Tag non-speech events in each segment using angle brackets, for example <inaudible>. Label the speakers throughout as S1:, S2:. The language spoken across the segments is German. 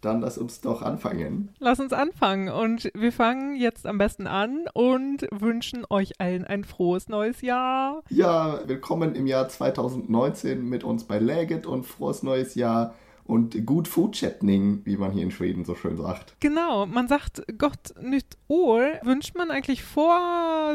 S1: Dann lass uns doch anfangen.
S2: Lass uns anfangen. Und wir fangen jetzt am besten an und wünschen euch allen ein frohes neues Jahr.
S1: Ja, willkommen im Jahr 2019 mit uns bei Läget und frohes neues Jahr und gut Foodchatting, wie man hier in Schweden so schön sagt.
S2: Genau, man sagt Gott nicht År, wünscht man eigentlich vor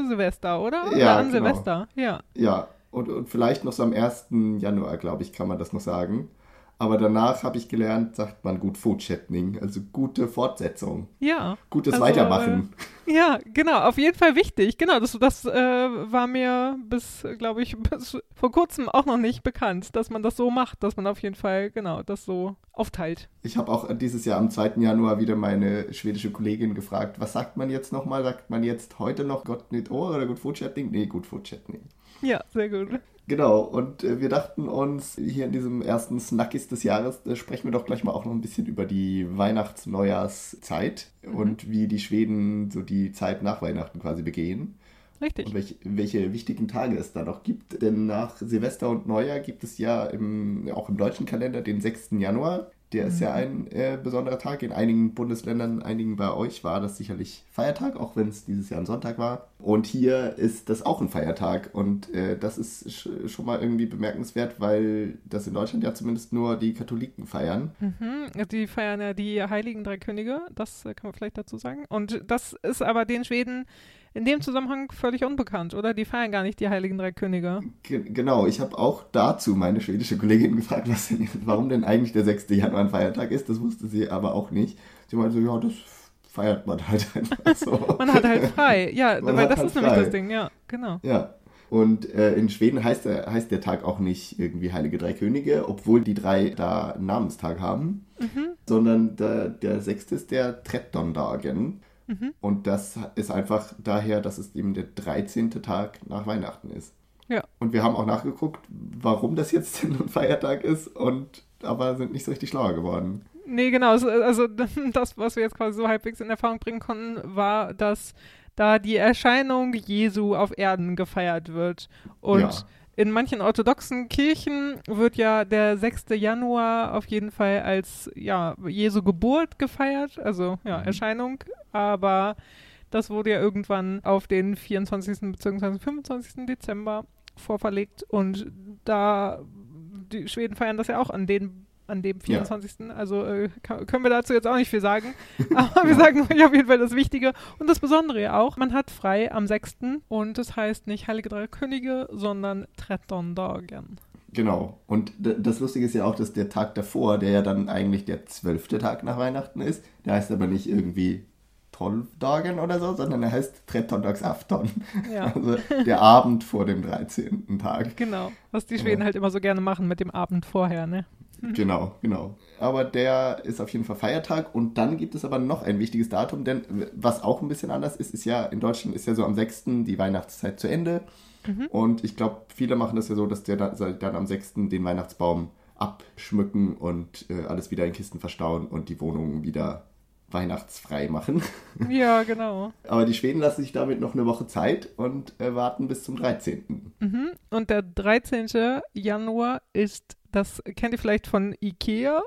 S2: Silvester, oder? oder
S1: Ja,
S2: an
S1: genau.
S2: Silvester, ja.
S1: Ja, und, und vielleicht noch so am 1. Januar, glaube ich, kann man das noch sagen. Aber danach habe ich gelernt, sagt man gut Foodchatting, also gute Fortsetzung,
S2: Ja.
S1: gutes
S2: Also,
S1: Weitermachen.
S2: Ja, genau, auf jeden Fall wichtig. Genau, das, das äh, war mir bis, glaube ich, <laughs> bis vor kurzem auch noch nicht bekannt, dass man das so macht, dass man auf jeden Fall, genau, das so aufteilt.
S1: Ich habe auch dieses Jahr am 2. Januar wieder meine schwedische Kollegin gefragt, was sagt man jetzt nochmal? Sagt man jetzt heute noch Gott nicht Ohr oder gut Foodchatting? Nee, gut Foodchatting.
S2: Ja, sehr gut.
S1: Genau, und äh, wir dachten uns, hier in diesem ersten Snackis des Jahres äh, sprechen wir doch gleich mal auch noch ein bisschen über die Weihnachts-Neujahrszeit und wie die Schweden so die Zeit nach Weihnachten quasi begehen
S2: Richtig.
S1: und welche, welche wichtigen Tage es da noch gibt. Denn nach Silvester und Neujahr gibt es ja im, auch im deutschen Kalender den 6. Januar. Der ist ja ein äh, besonderer Tag. In einigen Bundesländern, einigen bei euch war das sicherlich Feiertag, auch wenn es dieses Jahr ein Sonntag war. Und hier ist das auch ein Feiertag. Und äh, das ist sch schon mal irgendwie bemerkenswert, weil das in Deutschland ja zumindest nur die Katholiken feiern.
S2: Mhm, die feiern ja die Heiligen Drei Könige, das äh, kann man vielleicht dazu sagen. Und das ist aber den Schweden in dem Zusammenhang völlig unbekannt, oder? Die feiern gar nicht die Heiligen Drei Könige.
S1: Ge genau, ich habe auch dazu meine schwedische Kollegin gefragt, <laughs> denn, warum denn eigentlich der 6. Januar ein Feiertag ist. Das wusste sie aber auch nicht. Sie meinte so, ja, das feiert man halt <laughs> einfach <laughs> so.
S2: Man hat halt frei. Ja,
S1: Man
S2: weil das
S1: halt
S2: ist nämlich
S1: frei.
S2: das Ding, ja, genau.
S1: Ja. Und äh, in Schweden heißt der, heißt der Tag auch nicht irgendwie Heilige Drei Könige, obwohl die drei da einen Namenstag haben, sondern der, der sechste ist der Trettondagen. Und das ist einfach daher, dass es eben der 13. Tag nach Weihnachten ist.
S2: Ja.
S1: Und wir haben auch nachgeguckt, warum das jetzt denn <laughs> ein Feiertag ist, und aber sind nicht so richtig schlauer geworden.
S2: Nee, genau. es- Also <laughs> das, was wir jetzt quasi so halbwegs in Erfahrung bringen konnten, war, dass da die Erscheinung Jesu auf Erden gefeiert wird. Und
S1: Ja.
S2: In manchen orthodoxen Kirchen wird ja der 6. Januar auf jeden Fall als ja, Jesu Geburt gefeiert, also ja,
S1: Mhm.
S2: Erscheinung. Aber das wurde ja irgendwann auf den 24. bzw. 25. Dezember vorverlegt. Und da, die Schweden feiern das ja auch an den an dem
S1: Ja.
S2: 24. Also äh, kann, können wir dazu jetzt auch nicht viel sagen. <laughs> Aber wir sagen euch auf jeden Fall das Wichtige und das Besondere ja auch. Man hat frei am 6. und das heißt nicht Heilige Drei Könige, sondern Trettondagen.
S1: Genau. Und das Lustige ist ja auch, dass der Tag davor, der ja dann eigentlich der zwölfte Tag nach Weihnachten ist, der heißt aber nicht irgendwie Trolldagen oder so, sondern er heißt Trettondagsafton.
S2: Ja. <laughs>
S1: Also der Abend vor dem 13. Tag.
S2: Genau, was die Schweden
S1: Ja.
S2: halt immer so gerne machen mit dem Abend vorher, ne? <laughs>
S1: Genau, genau. Aber der ist auf jeden Fall Feiertag und dann gibt es aber noch ein wichtiges Datum, denn was auch ein bisschen anders ist, ist ja, in Deutschland ist ja so am 6. die Weihnachtszeit zu Ende. Und ich glaube, viele machen das ja so, dass der dann, dann am 6. den Weihnachtsbaum abschmücken und äh, alles wieder in Kisten verstauen und die Wohnungen wieder weihnachtsfrei machen. <laughs>
S2: Ja, genau.
S1: Aber die Schweden lassen sich damit noch eine Woche Zeit und äh, warten bis zum 13.
S2: Mhm. Und der 13. Januar ist, das kennt ihr vielleicht von Ikea,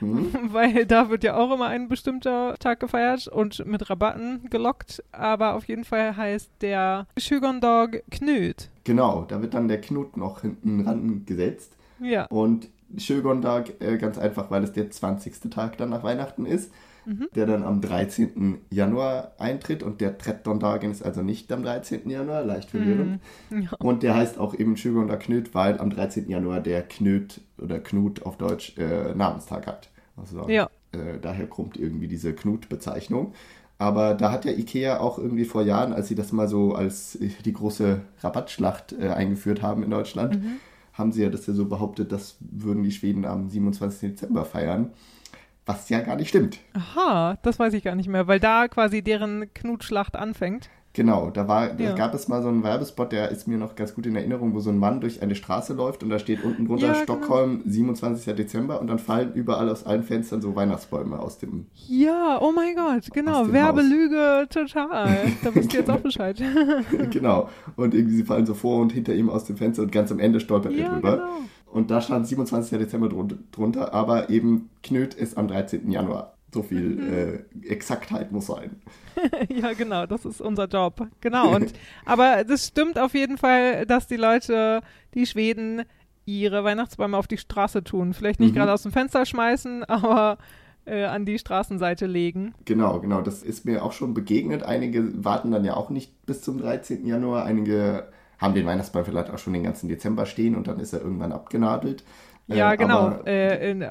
S1: Mhm. <laughs>
S2: weil da wird ja auch immer ein bestimmter Tag gefeiert und mit Rabatten gelockt. Aber auf jeden Fall heißt der Schügondog Knut.
S1: Genau, da wird dann der Knut noch hinten ran gesetzt.
S2: Ja.
S1: Und Schögontag äh, ganz einfach, weil es der 20. Tag dann nach Weihnachten ist, der dann am 13. Januar eintritt und der Trettondagen ist also nicht am 13. Januar, leicht verwirrend.
S2: Ja.
S1: Und der heißt auch eben Schögonder Knut, weil am 13. Januar der Knut oder Knut auf Deutsch äh, Namenstag hat. Also
S2: Ja.
S1: äh, daher kommt irgendwie diese Knut-Bezeichnung. Aber da hat ja Ikea auch irgendwie vor Jahren, als sie das mal so als äh, die große Rabattschlacht äh, eingeführt haben in Deutschland, haben sie ja das ja so behauptet, das würden die Schweden am 27. Dezember feiern. Was ja gar nicht stimmt.
S2: Aha, das weiß ich gar nicht mehr, weil da quasi deren Knutschlacht anfängt.
S1: Genau, da war, da
S2: Ja.
S1: gab es mal so einen Werbespot, der ist mir noch ganz gut in Erinnerung, wo so ein Mann durch eine Straße läuft und da steht unten drunter
S2: Ja, genau.
S1: Stockholm, 27. Dezember und dann fallen überall aus allen Fenstern so Weihnachtsbäume aus dem.
S2: Ja, oh mein Gott, genau. Werbelüge total. Da wisst ihr jetzt <laughs> auch Bescheid.
S1: genau. Und irgendwie sie fallen so vor und hinter ihm aus dem Fenster und ganz am Ende stolpert er
S2: ja,
S1: drüber.
S2: genau.
S1: Und da stand 27. Dezember drunter, aber eben Knöt ist am 13. Januar. So viel mhm. äh, Exaktheit muss sein. <laughs>
S2: ja, genau, das ist unser Job. Genau. Und, <laughs> aber das stimmt auf jeden Fall, dass die Leute, die Schweden, ihre Weihnachtsbäume auf die Straße tun. Vielleicht nicht mhm. gerade aus dem Fenster schmeißen, <laughs> aber äh, an die Straßenseite legen.
S1: Genau, genau. Das ist mir auch schon begegnet. Einige warten dann ja auch nicht bis zum 13. Januar. Einige haben den Weihnachtsbaum vielleicht auch schon den ganzen Dezember stehen und dann ist er irgendwann abgenadelt.
S2: Ja, äh, genau. Äh, in,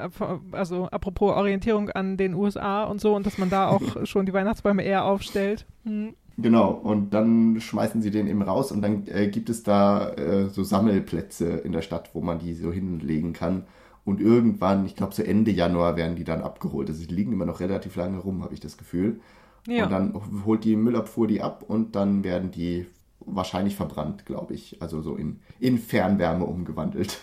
S2: also apropos Orientierung an den USA und so und dass man da auch <laughs> schon die Weihnachtsbäume eher aufstellt. Hm.
S1: Genau, und dann schmeißen sie den eben raus und dann äh, gibt es da äh, so Sammelplätze in der Stadt, wo man die so hinlegen kann. Und irgendwann, ich glaube so Ende Januar, werden die dann abgeholt. Also die liegen immer noch relativ lange rum, habe ich das Gefühl. Ja. Und dann holt die Müllabfuhr die ab und dann werden die wahrscheinlich verbrannt, glaube ich. Also so in, in Fernwärme umgewandelt.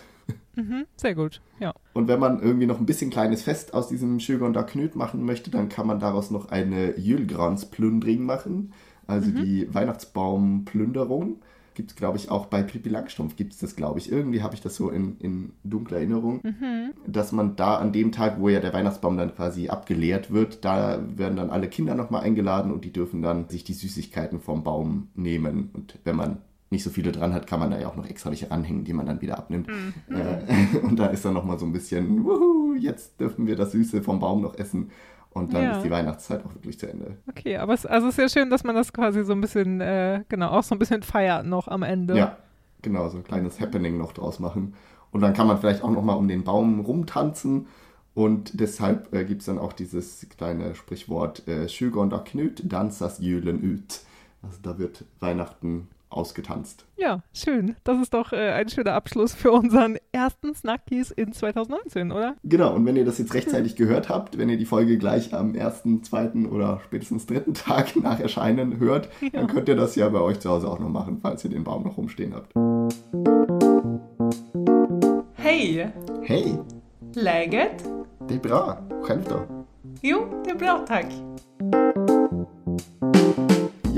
S2: Mhm, sehr gut, ja.
S1: Und wenn man irgendwie noch ein bisschen kleines Fest aus diesem Schögonder Knüt machen möchte, dann kann man daraus noch eine Jülgransplündring machen, also mhm. die Weihnachtsbaumplünderung. Gibt es, glaube ich, auch bei Pippi Langstrumpf gibt es das, glaube ich. Irgendwie habe ich das so in, in dunkler Erinnerung, mhm. dass man da an dem Tag, wo ja der Weihnachtsbaum dann quasi abgeleert wird, da werden dann alle Kinder nochmal eingeladen und die dürfen dann sich die Süßigkeiten vom Baum nehmen. Und wenn man nicht so viele dran hat, kann man da ja auch noch extra welche ranhängen, die man dann wieder abnimmt. Mhm. Äh, <laughs> und da ist dann nochmal so ein bisschen, wuhu, jetzt dürfen wir das Süße vom Baum noch essen. Und dann ja. ist die Weihnachtszeit auch wirklich zu Ende.
S2: Okay, aber es also ist ja schön, dass man das quasi so ein bisschen, äh, genau, auch so ein bisschen feiert noch am Ende.
S1: Ja, genau, so ein kleines Happening noch draus machen. Und dann kann man vielleicht auch nochmal um den Baum rumtanzen. Und deshalb äh, gibt es dann auch dieses kleine Sprichwort äh, Schügon da knüt, dansas Jülen üt. Also da wird Weihnachten ausgetanzt.
S2: Ja, schön. Das ist doch äh, ein schöner Abschluss für unseren ersten Snackies in 2019, oder?
S1: Genau, und wenn ihr das jetzt rechtzeitig gehört habt, wenn ihr die Folge gleich am ersten, zweiten oder spätestens dritten Tag <laughs> nach Erscheinen hört, ja. dann könnt ihr das ja bei euch zu Hause auch noch machen, falls ihr den Baum noch rumstehen habt.
S3: Hey!
S1: Hey!
S3: Läget?
S1: Det är bra. Själv då?
S3: Jo, det är bra tack.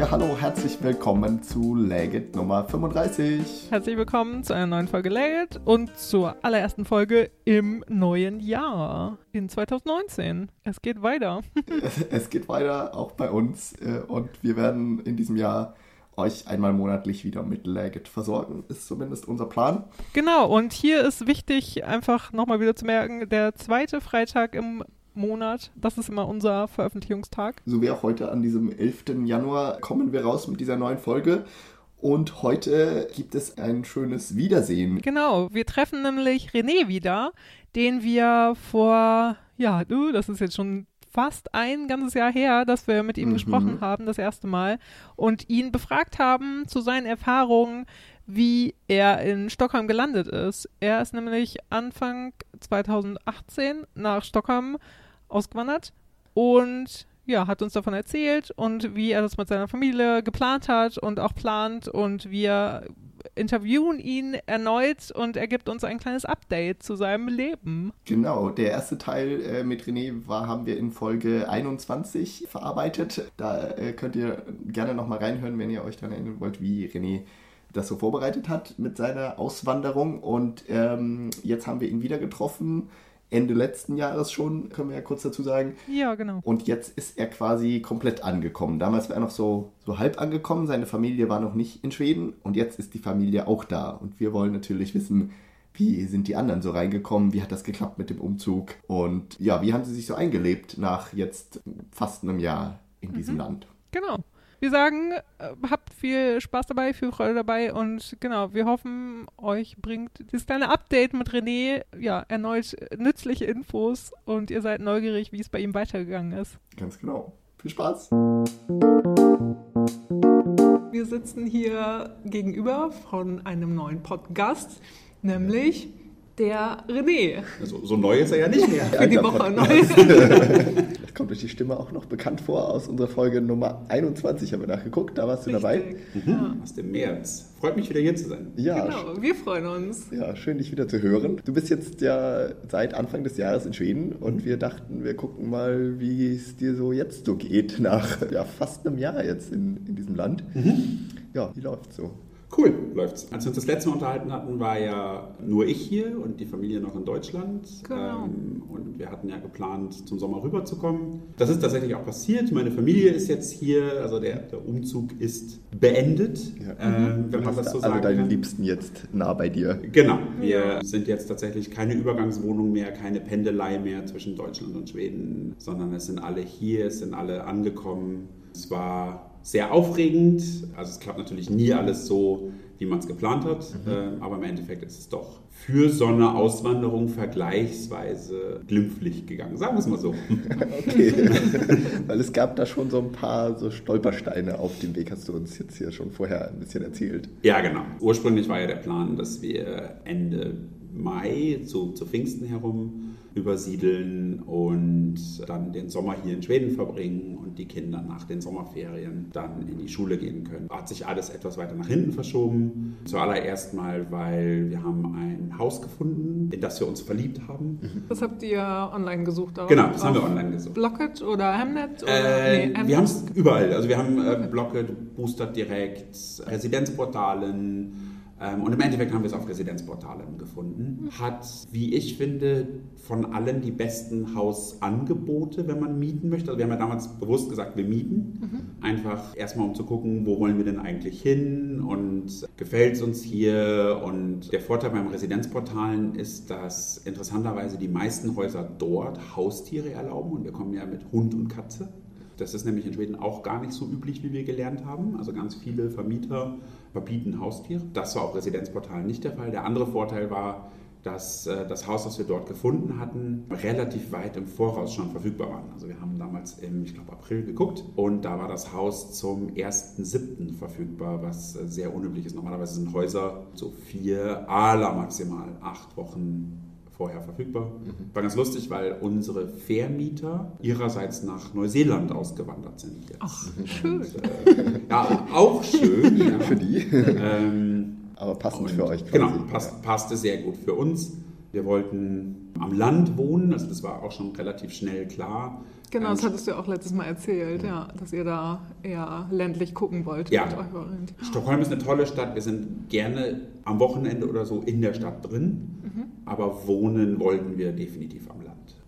S1: Ja, hallo, herzlich willkommen zu Legit Nummer 35.
S2: Herzlich willkommen zu einer neuen Folge Legit und zur allerersten Folge im neuen Jahr in 2019. Es geht weiter. <laughs>
S1: es geht weiter, auch bei uns. Äh, und wir werden in diesem Jahr euch einmal monatlich wieder mit Legit versorgen, ist zumindest unser Plan.
S2: Genau, und hier ist wichtig, einfach nochmal wieder zu merken, der zweite Freitag im Monat. Das ist immer unser Veröffentlichungstag.
S1: So wie auch heute an diesem 11. Januar kommen wir raus mit dieser neuen Folge. Und heute gibt es ein schönes Wiedersehen.
S2: Genau, wir treffen nämlich René wieder, den wir vor, ja, du, das ist jetzt schon fast ein ganzes Jahr her, dass wir mit ihm mhm. gesprochen haben, das erste Mal, und ihn befragt haben zu seinen Erfahrungen, wie er in Stockholm gelandet ist. Er ist nämlich Anfang 2018 nach Stockholm ausgewandert und ja, hat uns davon erzählt und wie er das mit seiner Familie geplant hat und auch plant und wir interviewen ihn erneut und er gibt uns ein kleines Update zu seinem Leben.
S1: Genau, der erste Teil äh, mit René war, haben wir in Folge 21 verarbeitet. Da äh, könnt ihr gerne nochmal reinhören, wenn ihr euch daran erinnern wollt, wie René das so vorbereitet hat mit seiner Auswanderung. Und ähm, jetzt haben wir ihn wieder getroffen Ende letzten Jahres schon, können wir ja kurz dazu sagen.
S2: Ja, genau.
S1: Und jetzt ist er quasi komplett angekommen. Damals war er noch so, so halb angekommen, seine Familie war noch nicht in Schweden und jetzt ist die Familie auch da. Und wir wollen natürlich wissen, wie sind die anderen so reingekommen, wie hat das geklappt mit dem Umzug und ja, wie haben sie sich so eingelebt nach jetzt fast einem Jahr in diesem mhm. Land.
S2: Genau. Wir sagen, äh, habt viel Spaß dabei, viel Freude dabei und genau, wir hoffen, euch bringt dieses kleine Update mit René ja erneut nützliche Infos und ihr seid neugierig, wie es bei ihm weitergegangen ist.
S1: Ganz genau. Viel Spaß!
S3: Wir sitzen hier gegenüber von einem neuen Podcast, nämlich der René.
S1: Also, so neu ist er ja nicht mehr. <laughs>
S3: Für die Woche neu. <laughs>
S1: kommt euch die Stimme auch noch bekannt vor aus unserer Folge Nummer 21, haben wir nachgeguckt. Da warst du Richtig. dabei.
S4: Mhm. Ja. Aus dem März. Freut mich wieder hier zu sein.
S3: Ja. Genau, wir freuen uns.
S1: Ja, schön dich wieder zu hören. Du bist jetzt ja seit Anfang des Jahres in Schweden und wir dachten, wir gucken mal, wie es dir so jetzt so geht, nach ja, fast einem Jahr jetzt in, in diesem Land. Mhm. Ja, wie läuft's so?
S4: Cool, läuft's. Als wir uns das letzte Mal unterhalten hatten, war ja nur ich hier und die Familie noch in Deutschland.
S3: Genau.
S4: Ähm, und wir hatten ja geplant, zum Sommer rüberzukommen. Das ist tatsächlich auch passiert. Meine Familie ist jetzt hier, also der, der Umzug ist beendet,
S1: Ja.
S4: ähm, wenn
S1: Du
S4: man
S1: hast
S4: das so
S1: alle
S4: sagen
S1: deine
S4: kann.
S1: Liebsten jetzt nah bei dir.
S4: Genau, wir sind jetzt tatsächlich keine Übergangswohnung mehr, keine Pendelei mehr zwischen Deutschland und Schweden, sondern es sind alle hier, es sind alle angekommen. Es war sehr aufregend, also es klappt natürlich nie alles so, wie man es geplant hat, ähm, aber im Endeffekt ist es doch für so eine Auswanderung vergleichsweise glimpflich gegangen, sagen wir es mal so. <laughs>
S1: Okay. <laughs> Weil es gab da schon so ein paar so Stolpersteine auf dem Weg, hast du uns jetzt hier schon vorher ein bisschen erzählt.
S4: Ja, genau. Ursprünglich war ja der Plan, dass wir Ende Mai zu, zu Pfingsten herum übersiedeln und dann den Sommer hier in Schweden verbringen und die Kinder nach den Sommerferien dann in die Schule gehen können. Hat sich alles etwas weiter nach hinten verschoben. Zuallererst mal, weil wir haben ein Haus gefunden, in das wir uns verliebt haben.
S3: Das habt ihr online gesucht? Darauf?
S4: Genau, das haben wir online gesucht.
S3: Blocket oder Hemnet? Oder?
S4: Äh,
S3: Nee,
S4: wir haben es überall. Also wir haben äh, Blocket, Boostert direkt, Residenzportalen. Ähm, und im Endeffekt haben wir es auf Residenzportalen gefunden. Hat, wie ich finde, von allen die besten Hausangebote, wenn man mieten möchte. Also wir haben ja damals bewusst gesagt, wir mieten. Einfach erstmal um zu gucken, wo wollen wir denn eigentlich hin und gefällt es uns hier. Und der Vorteil beim Residenzportalen ist, dass interessanterweise die meisten Häuser dort Haustiere erlauben. Und wir kommen ja mit Hund und Katze. Das ist nämlich in Schweden auch gar nicht so üblich, wie wir gelernt haben. Also ganz viele Vermieter verbieten Haustiere. Das war auf Residenzportalen nicht der Fall. Der andere Vorteil war, dass äh, das Haus, das wir dort gefunden hatten, relativ weit im Voraus schon verfügbar war. Also wir haben damals im, ich glaube, April geguckt und da war das Haus zum 1.7. verfügbar, was äh, sehr unüblich ist. Normalerweise sind Häuser so vier, aller maximal acht Wochen vorher verfügbar. War ganz lustig, weil unsere Vermieter ihrerseits nach Neuseeland ausgewandert sind jetzt.
S3: Ach, schön.
S4: Und, äh, ja, auch schön. <laughs> ja.
S1: Für die.
S4: Ähm,
S1: Aber passend
S4: und
S1: für euch quasi.
S4: Genau, passt, passte sehr gut für uns. Wir wollten am Land wohnen, also das war auch schon relativ schnell klar.
S3: Genau, das hattest du ja auch letztes Mal erzählt, ja, dass ihr da eher ländlich gucken wollt.
S4: Ja. Stockholm ist eine tolle Stadt. Wir sind gerne am Wochenende oder so in der Stadt drin,
S3: Mhm.
S4: aber wohnen wollten wir definitiv am.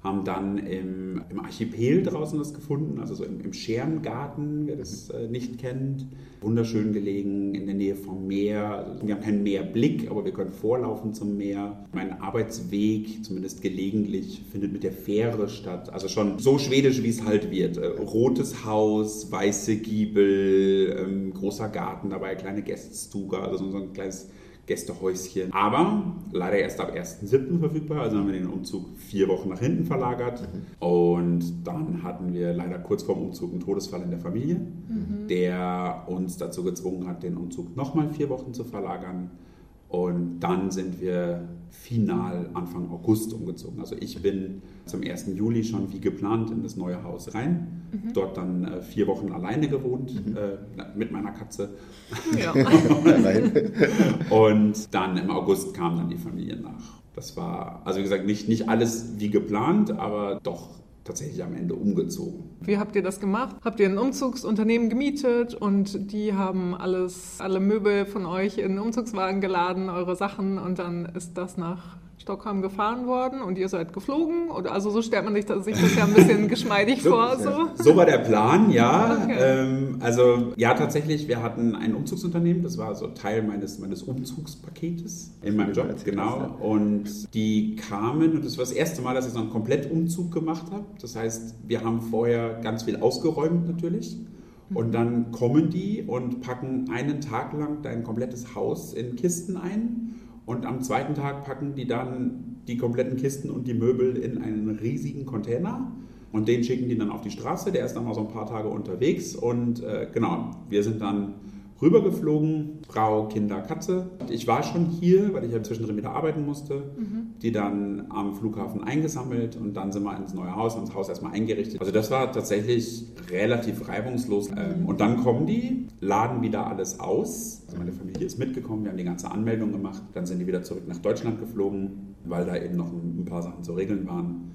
S4: Haben dann im, im Archipel draußen das gefunden, also so im, im Schermgarten, wer das äh, nicht kennt. Wunderschön gelegen, in der Nähe vom Meer. Also wir haben keinen Meerblick, aber wir können vorlaufen zum Meer. Mein Arbeitsweg, zumindest gelegentlich, findet mit der Fähre statt. Also schon so schwedisch, wie es halt wird. Äh, rotes Haus, weiße Giebel, ähm, großer Garten dabei, kleine Gäststuga, also so so ein kleines Gästehäuschen. Aber leider erst ab 1.7. verfügbar, also haben wir den Umzug vier Wochen nach hinten verlagert. Und dann hatten wir leider kurz vorm Umzug einen Todesfall in der Familie, der uns dazu gezwungen hat, den Umzug nochmal vier Wochen zu verlagern. Und dann sind wir final Anfang August umgezogen. Also ich bin zum 1. Juli schon wie geplant in das neue Haus rein. Dort dann äh, vier Wochen alleine gewohnt äh, mit meiner Katze.
S3: Ja. <laughs>
S4: Und dann im August kam dann die Familie nach. Das war, also wie gesagt, nicht, nicht alles wie geplant, aber doch tatsächlich am Ende umgezogen.
S3: Wie habt ihr das gemacht? Habt ihr ein Umzugsunternehmen gemietet und die haben alles, alle Möbel von euch in den Umzugswagen geladen, eure Sachen und dann ist das nach Stockholm gefahren worden und ihr seid geflogen? Oder also so stellt man sich das, sich das ja ein bisschen <laughs> geschmeidig vor. So.
S4: So war der Plan, ja.
S3: Okay.
S4: Ähm, also ja, tatsächlich, wir hatten ein Umzugsunternehmen, das war so Teil meines, meines Umzugspaketes in meinem Job, genau. Und die kamen, und das war das erste Mal, dass ich so einen Komplettumzug gemacht habe. Das heißt, wir haben vorher ganz viel ausgeräumt natürlich. Und dann kommen die und packen einen Tag lang dein komplettes Haus in Kisten ein. Und am zweiten Tag packen die dann die kompletten Kisten und die Möbel in einen riesigen Container. Und den schicken die dann auf die Straße. Der ist dann mal so ein paar Tage unterwegs. Und äh, genau, wir sind dann rübergeflogen, Frau, Kinder, Katze. Ich war schon hier, weil ich ja zwischendrin wieder arbeiten musste. Die dann am Flughafen eingesammelt und dann sind wir ins neue Haus, ins Haus erstmal eingerichtet. Also das war tatsächlich relativ reibungslos. Ähm, Und dann kommen die, laden wieder alles aus. Also meine Familie ist mitgekommen, wir haben die ganze Anmeldung gemacht. Dann sind die wieder zurück nach Deutschland geflogen, weil da eben noch ein paar Sachen zu regeln waren.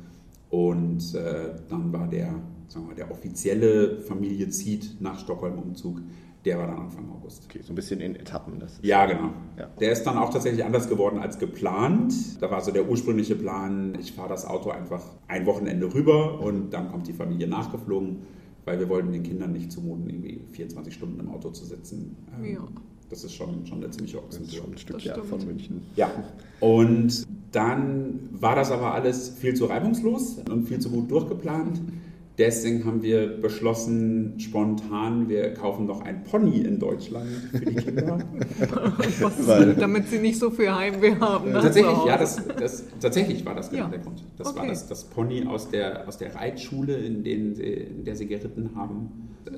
S4: Und äh, dann war der, sagen wir mal, der offizielle Familienzieht nach Stockholm-Umzug, der war dann Anfang August.
S1: Okay, so ein bisschen in Etappen. Das
S4: Ja, genau.
S1: Ja.
S4: Der ist dann auch tatsächlich anders geworden als geplant. Da war so der ursprüngliche Plan, ich fahre das Auto einfach ein Wochenende rüber und dann kommt die Familie nachgeflogen, weil wir wollten den Kindern nicht zumuten, irgendwie 24 Stunden im Auto zu sitzen. Ähm,
S3: Ja.
S4: Das ist schon, schon eine ziemliche
S1: Das ist
S4: Ochsentour.
S1: schon ein Stück ja,
S3: stimmt.
S1: von München.
S4: Ja, und dann war das aber alles viel zu reibungslos und viel zu gut durchgeplant. Deswegen haben wir beschlossen, spontan, wir kaufen noch ein Pony in Deutschland für die Kinder. <laughs>
S3: Was, <laughs>
S1: Weil-
S3: damit sie nicht so viel Heimweh haben. ne,
S4: tatsächlich, ja, das, das, tatsächlich war das genau
S3: Ja.
S4: der Grund. Das war
S3: Okay.
S4: das, das Pony aus der, aus der Reitschule, in, denen sie, in der sie geritten haben.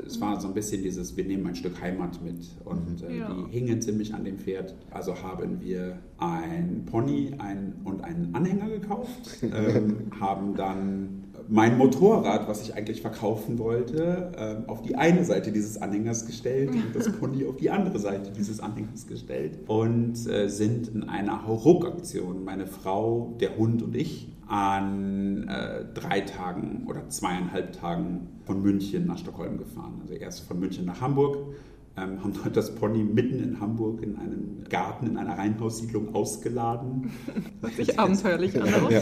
S4: Es war so ein bisschen dieses, wir nehmen ein Stück Heimat mit und äh,
S3: Ja.
S4: die hingen ziemlich an dem Pferd. Also haben wir ein Pony ein, und einen Anhänger gekauft, <laughs> ähm, haben dann mein Motorrad, was ich eigentlich verkaufen wollte, ähm, auf die eine Seite dieses Anhängers gestellt und das Pony auf die andere Seite dieses Anhängers gestellt und äh, sind in einer Hauruck-Aktion, meine Frau, der Hund und ich, an äh, drei Tagen oder zweieinhalb Tagen von München nach Stockholm gefahren. Also erst von München nach Hamburg, ähm, haben dort das Pony mitten in Hamburg in einem Garten in einer Reihenhaussiedlung ausgeladen. <laughs>
S3: Hört sich abenteuerlich an. oder?
S1: Ja.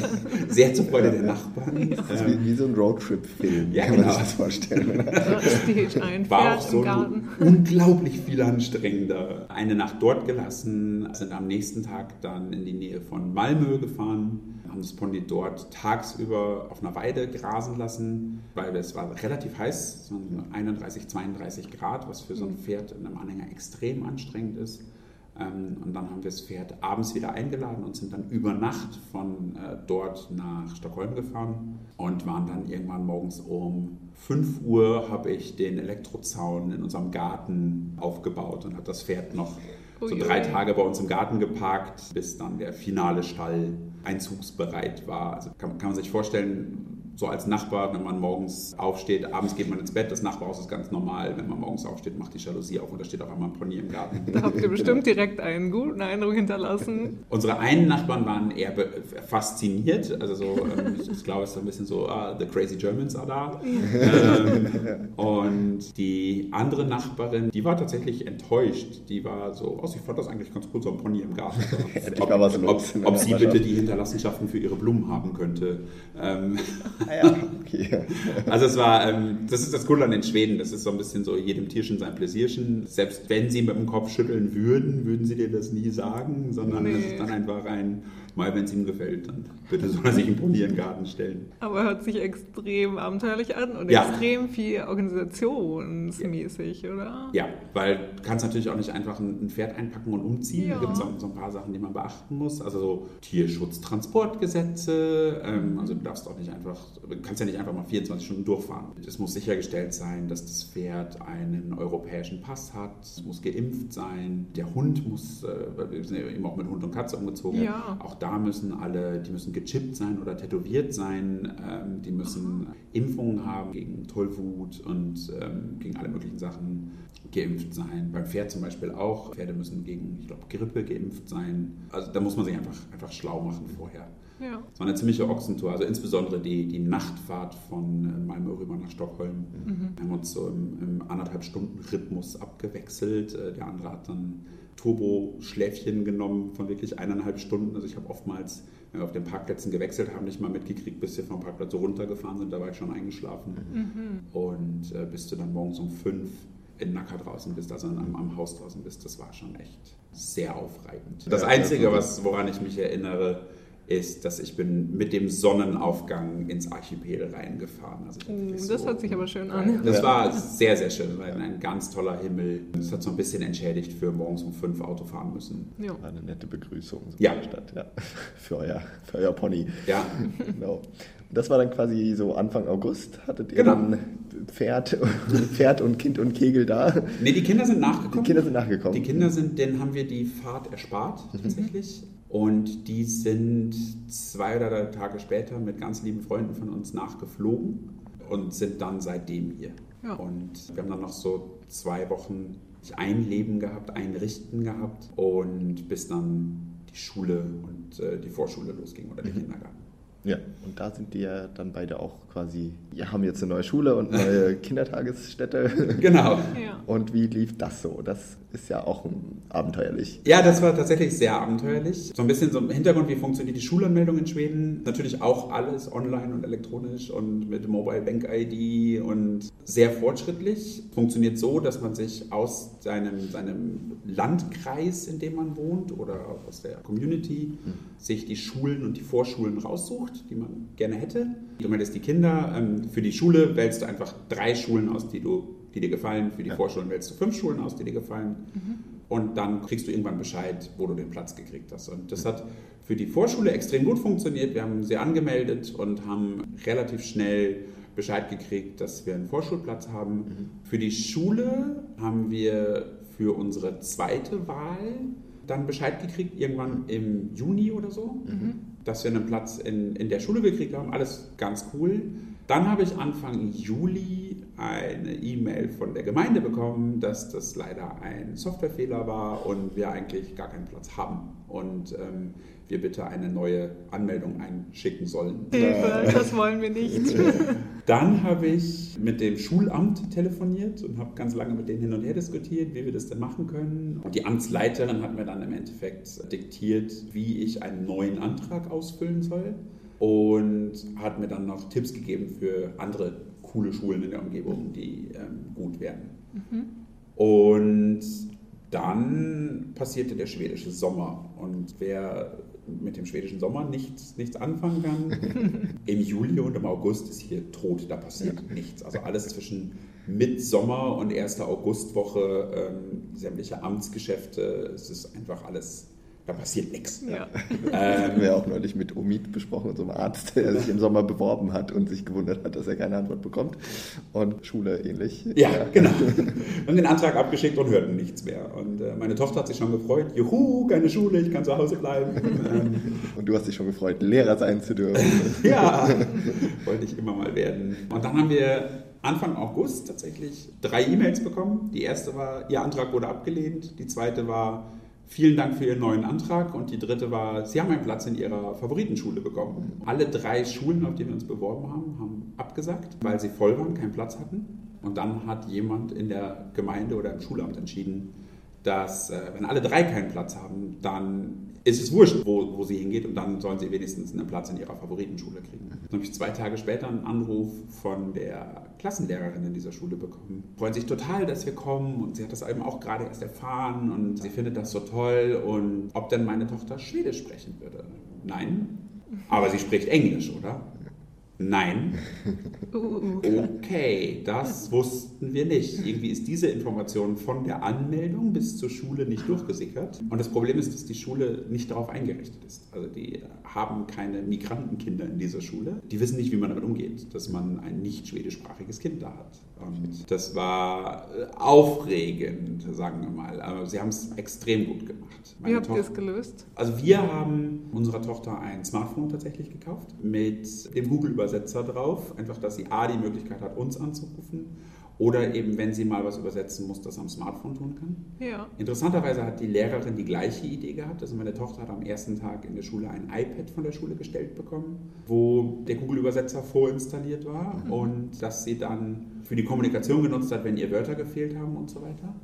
S4: Sehr zur Freude der Nachbarn.
S1: Das ist
S4: Ähm,
S1: wie, wie so ein Roadtrip-Film,
S4: Ja,
S1: kann man
S4: genau.
S1: sich das vorstellen.
S3: Ein
S4: war auch so
S3: im Garten.
S4: unglaublich viel anstrengender. Eine Nacht dort gelassen, sind am nächsten Tag dann in die Nähe von Malmö gefahren, haben das Pony dort tagsüber auf einer Weide grasen lassen, weil es war relativ heiß, waren 31, 32 Grad, was für so ein Pferd in einem Anhänger extrem anstrengend ist. Ähm, Und dann haben wir das Pferd abends wieder eingeladen und sind dann über Nacht von äh, dort nach Stockholm gefahren und waren dann irgendwann morgens um 5 Uhr habe ich den Elektrozaun in unserem Garten aufgebaut und habe das Pferd noch so
S3: Ui,
S4: drei. Tage bei uns im Garten geparkt, bis dann der finale Stall einzugsbereit war. Also kann, kann man sich vorstellen, so als Nachbar, wenn man morgens aufsteht, abends geht man ins Bett, das Nachbarhaus ist ganz normal. Wenn man morgens aufsteht, macht die Jalousie auf und da steht auf einmal ein Pony im Garten.
S3: Da habt ihr bestimmt direkt einen guten Eindruck hinterlassen. <laughs>
S4: Unsere einen Nachbarn waren eher fasziniert, also so, ähm, ich, ich glaube, es ist so ein bisschen so, ah, the crazy Germans are da. <laughs> ähm, und die andere Nachbarin, die war tatsächlich enttäuscht. Die war so, oh, ich fand das eigentlich ganz cool, so ein Pony im Garten. <laughs> Ob, ob, ob sie bitte die Hinterlassenschaften für ihre Blumen haben könnte. Ähm,
S1: ja, okay. <laughs>
S4: also es war, ähm, das ist das Coole an den Schweden, das ist so ein bisschen so jedem Tierchen sein Pläsierchen. Selbst wenn sie mit dem Kopf schütteln würden, würden sie dir das nie sagen, sondern
S3: Nee.
S4: es ist dann einfach ein, mal wenn es ihm gefällt, dann bitte soll er sich einen Pony in den Garten stellen.
S3: Aber hört sich extrem abenteuerlich an und
S4: Ja.
S3: extrem viel organisationsmäßig, oder?
S4: Ja, weil du kannst natürlich auch nicht einfach ein Pferd einpacken und umziehen.
S3: Ja.
S4: Da gibt es so, so ein paar Sachen, die man beachten muss. Also so Tierschutztransportgesetze. Ähm, also du darfst auch nicht einfach, du kannst ja nicht einfach mal 24 Stunden durchfahren. Es muss sichergestellt sein, dass das Pferd einen europäischen Pass hat. Es muss geimpft sein. Der Hund muss, äh, wir sind ja eben auch mit Hund und Katze umgezogen.
S3: Ja.
S4: Auch da müssen alle, die müssen gechippt sein oder tätowiert sein. Ähm, die müssen Impfungen haben gegen Tollwut und ähm, gegen alle möglichen Sachen geimpft sein. Beim Pferd zum Beispiel auch. Pferde müssen gegen, ich glaube, Grippe geimpft sein. Also da muss man sich einfach, einfach schlau machen vorher.
S3: Ja.
S4: Es war eine ziemliche Ochsentour, also insbesondere die, die Nachtfahrt von äh, Malmö rüber nach Stockholm. Wir haben uns so im, im anderthalb Stunden Rhythmus abgewechselt. Äh, Der andere hat dann Turbo-Schläfchen genommen von wirklich eineinhalb Stunden. Also ich habe oftmals, wenn wir auf den Parkplätzen gewechselt haben, nicht mal mitgekriegt, bis wir vom Parkplatz so runtergefahren sind, da war ich schon eingeschlafen. Und äh, bis du dann morgens um fünf in Nacker draußen bist, also am, am Haus draußen bist, das war schon echt sehr aufreibend. Das
S1: Ja,
S4: Einzige,
S1: das-
S4: was, woran ich mich erinnere, ist, dass ich bin mit dem Sonnenaufgang ins Archipel reingefahren. Also
S3: Oh,
S4: wirklich
S3: das
S4: so-
S3: hört sich aber schön an.
S4: Das
S1: Ja.
S4: war sehr, sehr schön. Ein, ein ganz toller Himmel. Das hat so ein bisschen entschädigt für morgens um fünf Auto fahren müssen.
S3: Ja.
S1: War eine nette Begrüßung so
S4: Ja.
S1: in der Stadt, ja. <laughs> Für euer, für euer Pony.
S4: Ja,
S1: Genau. Und das war dann quasi so Anfang August. Hattet ihr
S4: Genau.
S1: dann Pferd, <laughs> Pferd und Kind und Kegel da?
S4: nee, die Kinder sind nachgekommen.
S1: Die Kinder sind nachgekommen.
S4: Die Kinder sind, denen haben wir die Fahrt erspart, tatsächlich. Und die sind zwei oder drei Tage später mit ganz lieben Freunden von uns nachgeflogen und sind dann seitdem hier.
S3: Ja.
S4: Und wir haben dann noch so zwei Wochen ein Leben gehabt, ein Richten gehabt und bis dann die Schule und äh, die Vorschule losging oder der Kindergarten.
S1: Ja, und da sind die ja dann beide auch quasi, ja, haben jetzt eine neue Schule und neue <laughs> Kindertagesstätte.
S4: Genau.
S3: Ja.
S1: Und wie lief das so? Das ist ja auch abenteuerlich.
S4: Ja, das war tatsächlich sehr abenteuerlich. So ein bisschen so im Hintergrund, wie funktioniert die Schulanmeldung in Schweden? Natürlich auch alles online und elektronisch und mit Mobile Bank ID und sehr fortschrittlich. Funktioniert so, dass man sich aus seinem, seinem Landkreis, in dem man wohnt oder aus der Community, sich die Schulen und die Vorschulen raussucht, die man gerne hätte. Du meldest die Kinder. ähm, Für die Schule wählst du einfach drei Schulen aus, die, du, die dir gefallen. Für die
S1: Ja.
S4: Vorschulen wählst du fünf Schulen aus, die dir gefallen. Und dann kriegst du irgendwann Bescheid, wo du den Platz gekriegt hast. Und das hat für die Vorschule extrem gut funktioniert. Wir haben sie angemeldet und haben relativ schnell Bescheid gekriegt, dass wir einen Vorschulplatz haben. Für die Schule haben wir für unsere zweite Wahl dann Bescheid gekriegt, irgendwann im Juni oder so, dass wir einen Platz in, in der Schule gekriegt haben. Alles ganz cool. Dann habe ich Anfang Juli eine E-Mail von der Gemeinde bekommen, dass das leider ein Softwarefehler war und wir eigentlich gar keinen Platz haben und ähm, wir bitte eine neue Anmeldung einschicken sollen.
S3: Hilfe, das wollen wir nicht.
S4: Dann habe ich mit dem Schulamt telefoniert und habe ganz lange mit denen hin und her diskutiert, wie wir das denn machen können. Und die Amtsleiterin hat mir dann im Endeffekt diktiert, wie ich einen neuen Antrag ausfüllen soll und hat mir dann noch Tipps gegeben für andere coole Schulen in der Umgebung, die ähm, gut werden. Und dann passierte der schwedische Sommer. Und wer mit dem schwedischen Sommer nichts, nichts anfangen kann, <laughs> im Juli und im August ist hier tot, da passiert nichts. Also alles zwischen Mitsommer und 1. Augustwoche, ähm, sämtliche Amtsgeschäfte, es ist einfach alles, da passiert nichts.
S3: Ja.
S1: Das haben
S4: Ähm,
S1: wir auch neulich mit Omid besprochen, unserem Arzt, der sich im Sommer beworben hat und sich gewundert hat, dass er keine Antwort bekommt. Und Schule ähnlich.
S4: Ja, genau. Und den Antrag abgeschickt und hörten nichts mehr. Und äh, meine Tochter hat sich schon gefreut, juhu, keine Schule, ich kann zu Hause bleiben. ähm,
S1: Und du hast dich schon gefreut, Lehrer sein zu dürfen. <laughs>
S4: ja, wollte ich immer mal werden. Und dann haben wir Anfang August tatsächlich drei E-Mails bekommen. Die erste war, Ihr Antrag wurde abgelehnt. Die zweite war, vielen Dank für Ihren neuen Antrag. Und die dritte war, Sie haben einen Platz in Ihrer Favoritenschule bekommen. Alle drei Schulen, auf die wir uns beworben haben, haben abgesagt, weil sie voll waren, keinen Platz hatten. Und dann hat jemand in der Gemeinde oder im Schulamt entschieden, dass äh, wenn alle drei keinen Platz haben, dann ist es wurscht, wo, wo sie hingeht und dann sollen sie wenigstens einen Platz in ihrer Favoritenschule kriegen. Dann habe ich zwei Tage später einen Anruf von der Klassenlehrerin in dieser Schule bekommen. Freuen sich total, dass wir kommen und sie hat das eben auch gerade erst erfahren und sie findet das so toll und ob denn meine Tochter Schwedisch sprechen würde. Nein, aber sie spricht Englisch, oder? Nein.
S3: Uh,
S4: Okay, das wussten wir nicht. Irgendwie ist diese Information von der Anmeldung bis zur Schule nicht durchgesickert. Und das Problem ist, dass die Schule nicht darauf eingerichtet ist. Also die haben keine Migrantenkinder in dieser Schule. Die wissen nicht, wie man damit umgeht, dass man ein nicht schwedischsprachiges Kind da hat. Und das war äh, aufregend, sagen wir mal. Aber sie haben es extrem gut gemacht.
S3: wie
S4: Meine
S3: habt ihr es gelöst?
S4: also wir haben unserer Tochter ein Smartphone tatsächlich gekauft mit dem Google-Übersetzer drauf. Einfach, dass sie A, die Möglichkeit hat, uns anzurufen oder eben, wenn sie mal was übersetzen muss, das am Smartphone tun kann.
S3: Ja.
S4: Interessanterweise hat die Lehrerin die gleiche Idee gehabt. Also meine Tochter hat am ersten Tag in der Schule ein iPad von der Schule gestellt bekommen, wo der Google-Übersetzer vorinstalliert war und dass sie dann für die Kommunikation genutzt hat, wenn ihr Wörter gefehlt haben und so weiter.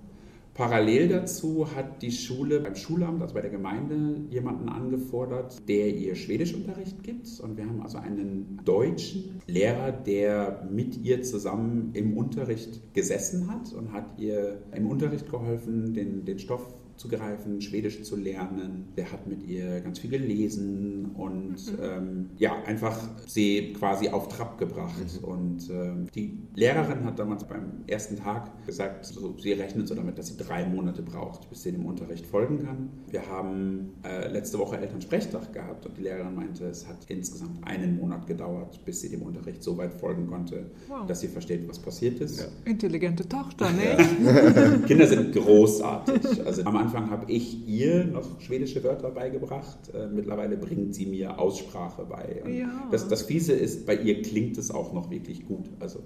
S4: Parallel dazu hat die Schule beim Schulamt, also bei der Gemeinde, jemanden angefordert, der ihr Schwedischunterricht gibt. Und wir haben also einen deutschen Lehrer, der mit ihr zusammen im Unterricht gesessen hat und hat ihr im Unterricht geholfen, den, den Stoff zu greifen, Schwedisch zu lernen. Der hat mit ihr ganz viel gelesen und ähm, ja, einfach sie quasi auf Trab gebracht. Und ähm, die Lehrerin hat damals beim ersten Tag gesagt, so, sie rechnet so damit, dass sie drei Monate braucht, bis sie dem Unterricht folgen kann. Wir haben äh, letzte Woche Elternsprechtag gehabt und die Lehrerin meinte, es hat insgesamt einen Monat gedauert, bis sie dem Unterricht so weit folgen konnte,
S3: Wow.
S4: dass sie versteht, was passiert ist.
S1: Ja.
S3: Intelligente Tochter, ne? <laughs>
S4: Kinder sind großartig. Also am Anfang habe ich ihr noch schwedische Wörter beigebracht. Äh, mittlerweile bringt sie mir Aussprache bei.
S3: Ja.
S4: das, das Fiese ist, bei ihr klingt es auch noch wirklich gut. Also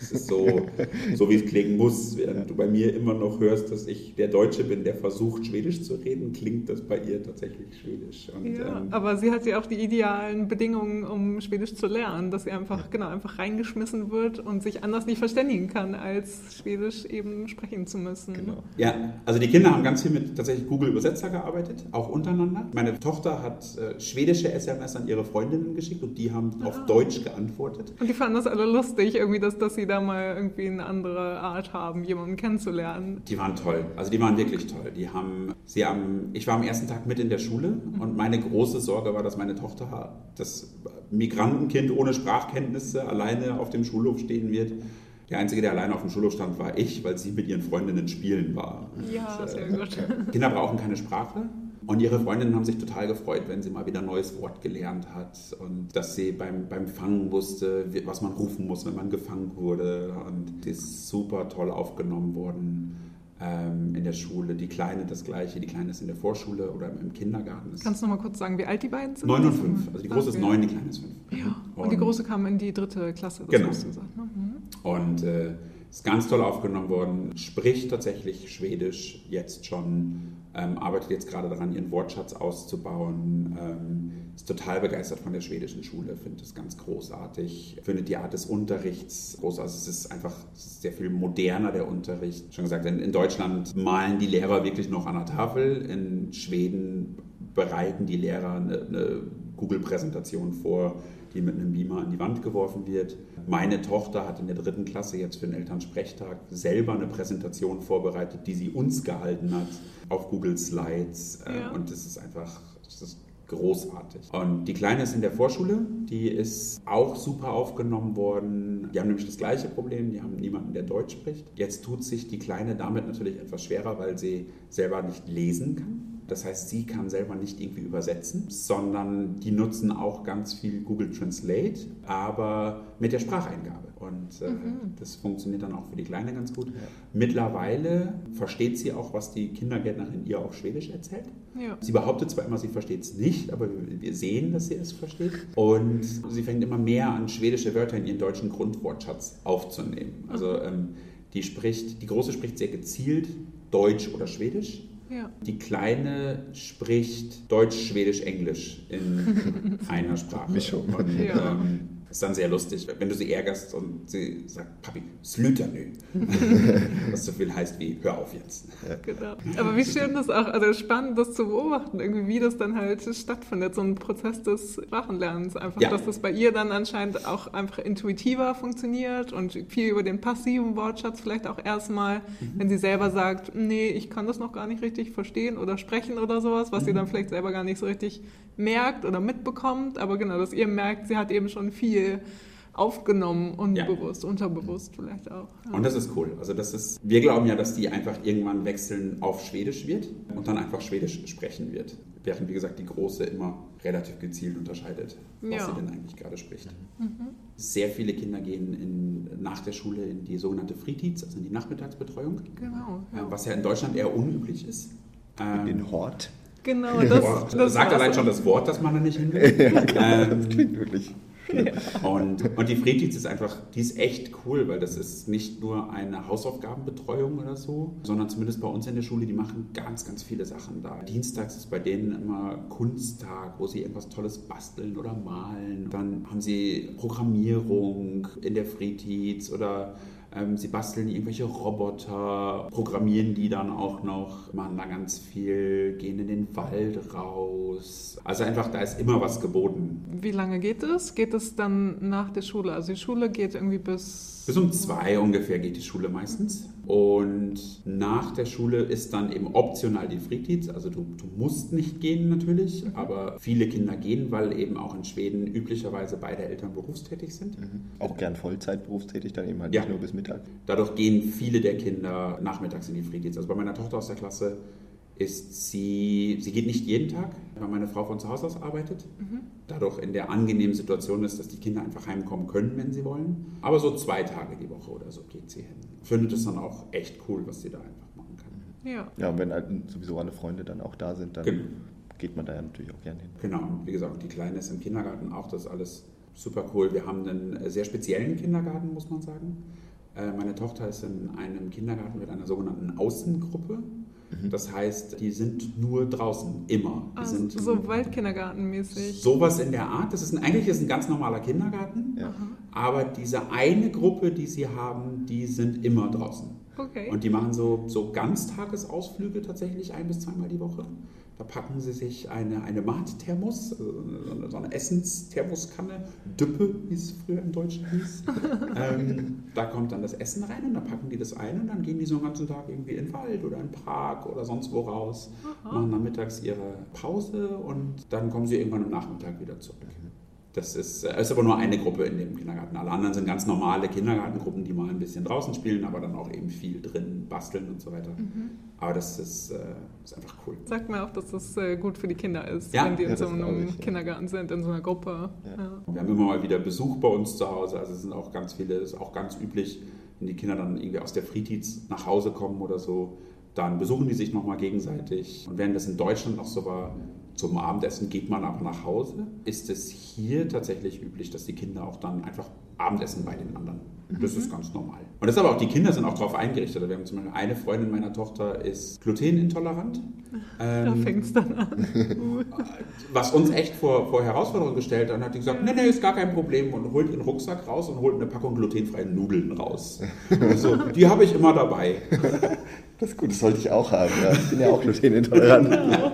S4: Es ist so, <laughs> so wie es klingen muss. Während du bei mir immer noch hörst, dass ich der Deutsche bin, der versucht, Schwedisch zu reden, klingt das bei ihr tatsächlich Schwedisch.
S2: Und, ja, ähm, aber sie hat ja auch die idealen Bedingungen, um Schwedisch zu lernen, dass sie einfach, genau, einfach reingeschmissen wird und sich anders nicht verständigen kann, als Schwedisch eben sprechen zu müssen. Genau.
S4: Ja, also die Kinder haben ganz viel mit tatsächlich Google-Übersetzer gearbeitet, auch untereinander. Meine Tochter hat äh, schwedische SMS an ihre Freundinnen geschickt und die haben ah. auf Deutsch geantwortet.
S2: Und die fanden das alle lustig, irgendwie, dass, dass sie da mal irgendwie eine andere Art haben, jemanden kennenzulernen.
S4: Die waren toll. Also die waren wirklich toll. Die haben, sie haben, ich war am ersten Tag mit in der Schule und meine große Sorge war, dass meine Tochter, das Migrantenkind ohne Sprachkenntnisse, alleine auf dem Schulhof stehen wird. Der Einzige, der alleine auf dem Schulhof stand, war ich, weil sie mit ihren Freundinnen spielen war.
S2: Ja, und, äh, sehr gut. <laughs>
S4: Kinder brauchen keine Sprache. Und ihre Freundinnen haben sich total gefreut, wenn sie mal wieder ein neues Wort gelernt hat und dass sie beim, beim Fangen wusste, was man rufen muss, wenn man gefangen wurde. Und die ist super toll aufgenommen worden ähm, in der Schule. Die Kleine das Gleiche. Die Kleine ist in der Vorschule oder im Kindergarten.
S2: Kannst du noch mal kurz sagen, wie alt die beiden sind?
S4: Neun und fünf. Also die Große okay. ist neun, die Kleine ist fünf.
S2: Ja. Und, und, die Große kam in die dritte Klasse,
S4: das genau. hast du gesagt. Ne? Mhm. Und äh, ist ganz toll aufgenommen worden, spricht tatsächlich Schwedisch jetzt schon, ähm, arbeitet jetzt gerade daran, ihren Wortschatz auszubauen, ähm, ist total begeistert von der schwedischen Schule, findet es ganz großartig, findet die Art des Unterrichts großartig. Es ist einfach sehr viel moderner, der Unterricht. Schon gesagt, in, in Deutschland malen die Lehrer wirklich noch an der Tafel, in Schweden bereiten die Lehrer eine, eine Google-Präsentation vor, die mit einem Beamer an die Wand geworfen wird. Meine Tochter hat in der dritten Klasse jetzt für den Elternsprechtag selber eine Präsentation vorbereitet, die sie uns gehalten hat auf Google Slides. Äh, ja. Und das ist einfach das ist großartig. Und die Kleine ist in der Vorschule, die ist auch super aufgenommen worden. Die haben nämlich das gleiche Problem, die haben niemanden, der Deutsch spricht. Jetzt tut sich die Kleine damit natürlich etwas schwerer, weil sie selber nicht lesen kann. Das heißt, sie kann selber nicht irgendwie übersetzen, sondern die nutzen auch ganz viel Google Translate, aber mit der Spracheingabe. Und äh, mhm. das funktioniert dann auch für die Kleine ganz gut. Ja. Mittlerweile versteht sie auch, was die Kindergärtnerin ihr auf Schwedisch erzählt. Ja. Sie behauptet zwar immer, sie versteht es nicht, aber wir sehen, dass sie es versteht. Und sie fängt immer mehr an, schwedische Wörter in ihren deutschen Grundwortschatz aufzunehmen. Also ähm, die spricht, die Große spricht sehr gezielt Deutsch oder Schwedisch ja. Die Kleine spricht Deutsch, Schwedisch, Englisch in <laughs> einer Sprache.
S1: Mischung.
S4: Und, ja. ähm, ist dann sehr lustig, wenn du sie ärgerst und sie sagt, Papi, sluta <laughs> nö. Was so viel heißt wie, hör auf jetzt.
S2: Ja. Genau. Aber wie schön das auch, also spannend das zu beobachten, irgendwie wie das dann halt stattfindet, so ein Prozess des Sprachenlernens. Einfach, ja. dass das bei ihr dann anscheinend auch einfach intuitiver funktioniert und viel über den passiven Wortschatz vielleicht auch erstmal, mhm. wenn sie selber sagt, nee, ich kann das noch gar nicht richtig verstehen oder sprechen oder sowas, was mhm. sie dann vielleicht selber gar nicht so richtig merkt oder mitbekommt. Aber genau, dass ihr merkt, sie hat eben schon viel viel aufgenommen, unbewusst, ja. unterbewusst vielleicht auch.
S4: Ja. Und das ist cool. Also das ist, wir glauben ja, dass die einfach irgendwann wechseln auf Schwedisch wird und dann einfach Schwedisch sprechen wird. Während, wie gesagt, die Große immer relativ gezielt unterscheidet, was ja. sie denn eigentlich gerade spricht. Mhm. Sehr viele Kinder gehen in, nach der Schule in die sogenannte Fritids, also in die Nachmittagsbetreuung.
S2: Genau.
S4: Äh, was ja in Deutschland eher unüblich ist.
S1: In den ähm, Hort.
S2: Genau, das,
S4: das sagt allein schon das Wort, dass man da nicht hin will. <laughs> ja,
S1: ähm, das klingt wirklich.
S4: Und, und die Fretiz ist einfach, die ist echt cool, weil das ist nicht nur eine Hausaufgabenbetreuung oder so, sondern zumindest bei uns in der Schule, die machen ganz, ganz viele Sachen da. Dienstags ist bei denen immer Kunsttag, wo sie irgendwas Tolles basteln oder malen. Dann haben sie Programmierung in der Fretiz oder ähm, sie basteln irgendwelche Roboter, programmieren die dann auch noch, machen da ganz viel, gehen in den Wald raus. Also einfach, da ist immer was geboten.
S2: Wie lange geht es? Geht es dann nach der Schule? Also die Schule geht irgendwie bis...
S4: Bis um zwei ungefähr geht die Schule meistens. Und nach der Schule ist dann eben optional die Fritids. Also du, du musst nicht gehen natürlich, mhm. aber viele Kinder gehen, weil eben auch in Schweden üblicherweise beide Eltern berufstätig sind.
S1: Mhm. Auch gern Vollzeit berufstätig, dann eben halt ja. nicht nur bis Mittag.
S4: Dadurch gehen viele der Kinder nachmittags in die Fritids. Also bei meiner Tochter aus der Klasse ist sie, sie geht nicht jeden Tag, weil meine Frau von zu Hause aus arbeitet. Mhm. Dadurch in der angenehmen Situation ist, dass die Kinder einfach heimkommen können, wenn sie wollen. Aber so zwei Tage die Woche oder so geht sie hin. Findet es dann auch echt cool, was sie da einfach machen kann.
S1: Ja, ja und wenn halt sowieso alle Freunde dann auch da sind, dann genau. geht man da ja natürlich auch gerne hin.
S4: Genau, und wie gesagt, die Kleine ist im Kindergarten auch, das ist alles super cool. Wir haben einen sehr speziellen Kindergarten, muss man sagen. Äh, meine Tochter ist in einem Kindergarten mit einer sogenannten Außengruppe. Mhm. Das heißt, die sind nur draußen, immer. Die
S3: also,
S4: sind
S3: so Waldkindergartenmäßig.
S4: Sowas in der Art. Das ist ein, eigentlich ist ein ganz normaler Kindergarten, ja. aber diese eine Gruppe, die sie haben, die sind immer draußen. Okay. Und die machen so, so Ganztagesausflüge tatsächlich ein bis zweimal die Woche. Da packen sie sich eine, eine Mat-Thermos, also so eine Essensthermoskanne, Düppe, wie es früher im Deutschen hieß. <laughs> ähm, da kommt dann das Essen rein und dann packen die das ein und dann gehen die so den ganzen Tag irgendwie in den Wald oder in den Park oder sonst wo raus, Aha. machen dann mittags ihre Pause und dann kommen sie irgendwann am Nachmittag wieder zurück. Das ist, äh, ist aber nur eine Gruppe in dem Kindergarten. Alle anderen sind ganz normale Kindergartengruppen, die mal ein bisschen draußen spielen, aber dann auch eben viel drin basteln und so weiter. Mhm. Aber das ist, äh, ist, einfach cool.
S3: Sagt mir auch, dass das äh, gut für die Kinder ist, ja. wenn die in ja, so einem ich, Kindergarten sind, in so einer Gruppe.
S4: Ja. Wir haben immer mal wieder Besuch bei uns zu Hause. Also es sind auch ganz viele, es ist auch ganz üblich, wenn die Kinder dann irgendwie aus der Fritids nach Hause kommen oder so, dann besuchen die sich nochmal gegenseitig. Und während das in Deutschland noch so war, zum Abendessen geht man aber nach Hause. Ist es hier tatsächlich üblich, dass die Kinder auch dann einfach Abendessen bei den anderen? Das ist mhm. ganz normal. Und das ist aber auch, die Kinder sind auch darauf eingerichtet. Wir haben zum Beispiel eine Freundin meiner Tochter ist glutenintolerant.
S3: Da ähm, fängt es dann an. <laughs>
S4: was uns echt vor, vor Herausforderungen gestellt hat. Dann hat die gesagt, nee, nee, ist gar kein Problem und holt ihren Rucksack raus und holt eine Packung glutenfreien Nudeln raus. so, die habe ich immer dabei. <laughs>
S1: Das ist gut, das sollte ich auch haben. Ja. Ich bin ja auch glutenintolerant. Genau.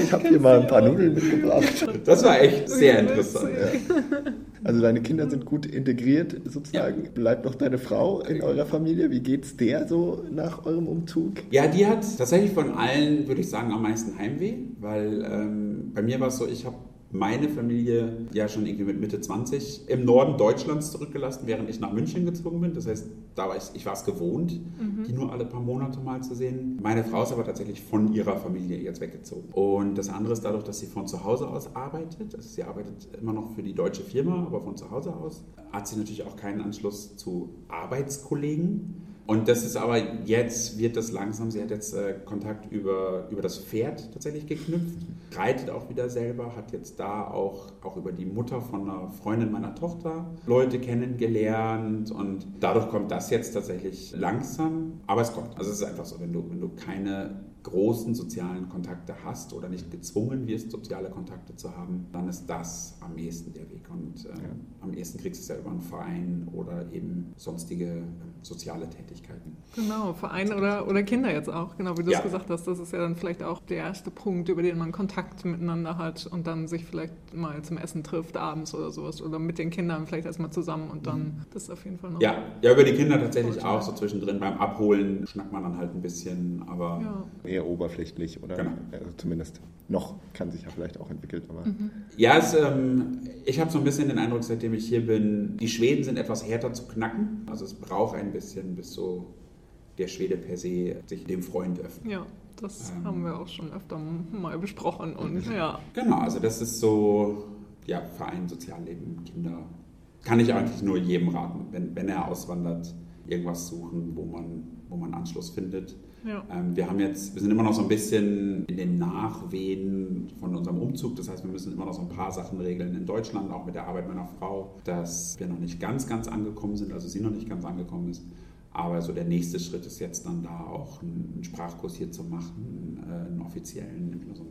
S1: Ich habe hier mal ein paar Nudeln mitgebracht.
S4: Das war echt sehr interessant.
S1: Ja. Also deine Kinder sind gut integriert sozusagen. Ja. Bleibt noch deine Frau in eurer Familie? Wie geht's der so nach eurem Umzug?
S4: Ja, die hat tatsächlich von allen, würde ich sagen, am meisten Heimweh, weil ähm, bei mir war es so, ich habe meine Familie ja schon irgendwie mit Mitte 20 im Norden Deutschlands zurückgelassen, während ich nach München gezogen bin. Das heißt, da war ich, ich war es gewohnt, mhm. die nur alle paar Monate mal zu sehen. Meine Frau ist aber tatsächlich von ihrer Familie jetzt weggezogen. Und das andere ist dadurch, dass sie von zu Hause aus arbeitet. Also sie arbeitet immer noch für die deutsche Firma, aber von zu Hause aus. Hat sie natürlich auch keinen Anschluss zu Arbeitskollegen. Und das ist aber jetzt, wird das langsam, sie hat jetzt äh, Kontakt über, über das Pferd tatsächlich geknüpft, reitet auch wieder selber, hat jetzt da auch, auch über die Mutter von einer Freundin meiner Tochter Leute kennengelernt und dadurch kommt das jetzt tatsächlich langsam, aber es kommt. Also es ist einfach so, wenn du, wenn du keine großen sozialen Kontakte hast oder nicht gezwungen wirst, soziale Kontakte zu haben, dann ist das am ehesten der Weg. Und äh, ja. am ehesten kriegst du es ja über einen Verein oder eben sonstige äh, soziale Tätigkeiten.
S3: Genau, Verein oder, oder Kinder jetzt auch, genau wie du ja. es gesagt hast. Das ist ja dann vielleicht auch der erste Punkt, über den man Kontakt miteinander hat und dann sich vielleicht mal zum Essen trifft, abends oder sowas. Oder mit den Kindern vielleicht erstmal zusammen und dann mhm. das ist auf jeden Fall noch.
S4: Ja, ja über die Kinder tatsächlich auch so zwischendrin. Beim Abholen schnackt man dann halt ein bisschen, aber. Ja
S1: eher oberflächlich oder genau. also zumindest noch kann sich ja vielleicht auch entwickelt. Aber mhm.
S4: Ja, es, ähm, ich habe so ein bisschen den Eindruck, seitdem ich hier bin, die Schweden sind etwas härter zu knacken. Also es braucht ein bisschen, bis so der Schwede per se sich dem Freund öffnet.
S3: Ja, das ähm, haben wir auch schon öfter mal besprochen. Und, ja.
S4: Genau, also das ist so, ja, Verein, Sozialleben, Kinder. Kann ich eigentlich nur jedem raten, wenn, wenn er auswandert, irgendwas suchen, wo man, wo man Anschluss findet. Ja. Ähm, wir haben jetzt, wir sind immer noch so ein bisschen in den Nachwehen von unserem Umzug. Das heißt, wir müssen immer noch so ein paar Sachen regeln in Deutschland, auch mit der Arbeit meiner Frau, dass wir noch nicht ganz, ganz angekommen sind, also sie noch nicht ganz angekommen ist. Aber so der nächste Schritt ist jetzt dann da auch einen Sprachkurs hier zu machen, äh, einen offiziellen, so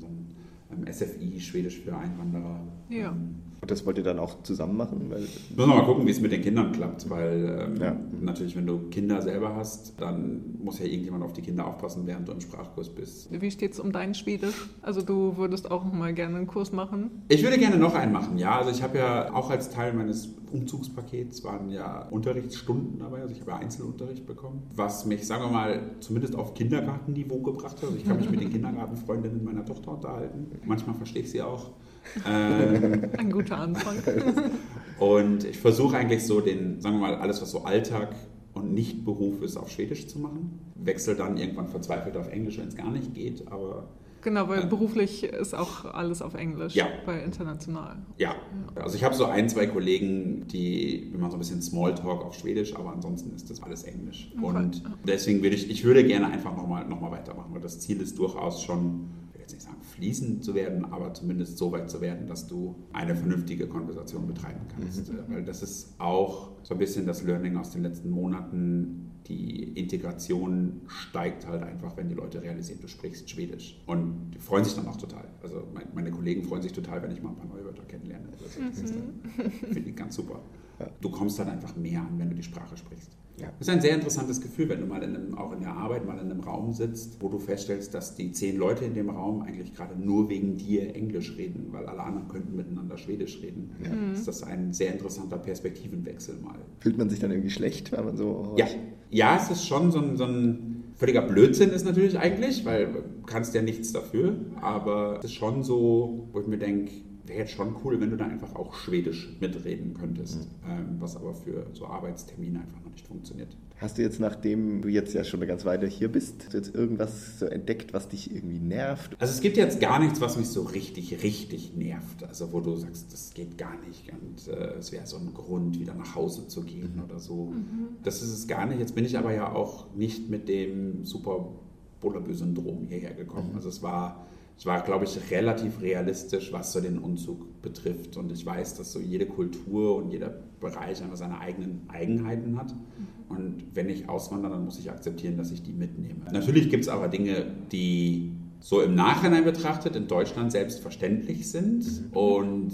S4: einen SFI, Schwedisch für Einwanderer.
S3: Ja. Ähm,
S1: und das wollt ihr dann auch zusammen machen?
S4: Weil Müssen wir mal gucken, wie es mit den Kindern klappt, weil ähm, ja. natürlich, wenn du Kinder selber hast, dann muss ja irgendjemand auf die Kinder aufpassen, während du im Sprachkurs bist.
S3: Wie steht es um dein Schwedisch? Also du würdest auch mal gerne einen Kurs machen?
S4: Ich würde gerne noch einen machen, ja. Also ich habe ja auch als Teil meines Umzugspakets waren ja Unterrichtsstunden dabei, also ich habe ja Einzelunterricht bekommen, was mich, sagen wir mal, zumindest auf Kindergartenniveau gebracht hat. Also ich kann mich mit den <laughs> Kindergartenfreundinnen meiner Tochter unterhalten. Manchmal verstehe ich sie auch.
S3: Ähm, Ein guter Anfang. <laughs>
S4: und ich versuche eigentlich so den, sagen wir mal, alles, was so Alltag und nicht Beruf ist, auf Schwedisch zu machen. Wechsel dann irgendwann verzweifelt auf Englisch, wenn es gar nicht geht, aber
S3: Genau, weil äh, beruflich ist auch alles auf Englisch,
S4: ja.
S3: bei international.
S4: Ja, ja. also ich habe so ein, zwei Kollegen, die, wie man so ein bisschen Smalltalk auf Schwedisch, aber ansonsten ist das alles Englisch. Okay. Und deswegen würde ich, ich würde gerne einfach nochmal noch mal weitermachen, weil das Ziel ist durchaus schon jetzt nicht sagen fließend zu werden, aber zumindest so weit zu werden, dass du eine vernünftige Konversation betreiben kannst. Mhm. Weil das ist auch so ein bisschen das Learning aus den letzten Monaten. Die Integration steigt halt einfach, wenn die Leute realisieren, du sprichst Schwedisch. Und die freuen sich dann auch total. Also meine Kollegen freuen sich total, wenn ich mal ein paar neue Wörter kennenlerne. Das mhm. finde ich ganz super. Du kommst dann einfach mehr an, wenn du die Sprache sprichst. Ja. Das ist ein sehr interessantes Gefühl, wenn du mal in einem, auch in der Arbeit mal in einem Raum sitzt, wo du feststellst, dass die zehn Leute in dem Raum eigentlich gerade nur wegen dir Englisch reden, weil alle anderen könnten miteinander Schwedisch reden. Ja. Mhm. Ist das ein sehr interessanter Perspektivenwechsel mal.
S1: Fühlt man sich dann irgendwie schlecht, wenn man so.
S4: Ja, ja es ist schon so ein, so ein völliger Blödsinn ist natürlich eigentlich, weil du kannst ja nichts dafür, aber es ist schon so, wo ich mir denke, wäre jetzt schon cool, wenn du da einfach auch Schwedisch mitreden könntest, mhm. ähm, was aber für so Arbeitstermine einfach noch nicht funktioniert.
S1: Hast du jetzt, nachdem du jetzt ja schon eine ganze Weile hier bist, jetzt irgendwas so entdeckt, was dich irgendwie nervt?
S4: Also es gibt jetzt gar nichts, was mich so richtig, richtig nervt. Also wo du sagst, das geht gar nicht und äh, es wäre so ein Grund, wieder nach Hause zu gehen mhm. oder so. Mhm. Das ist es gar nicht. Jetzt bin ich aber ja auch nicht mit dem super Bullabü-Syndrom hierher gekommen. Mhm. Also es war es war, glaube ich, relativ realistisch, was so den Umzug betrifft. Und ich weiß, dass so jede Kultur und jeder Bereich einfach seine eigenen Eigenheiten hat. Und wenn ich auswandere, dann muss ich akzeptieren, dass ich die mitnehme. Natürlich gibt es aber Dinge, die so im Nachhinein betrachtet in Deutschland selbstverständlich sind und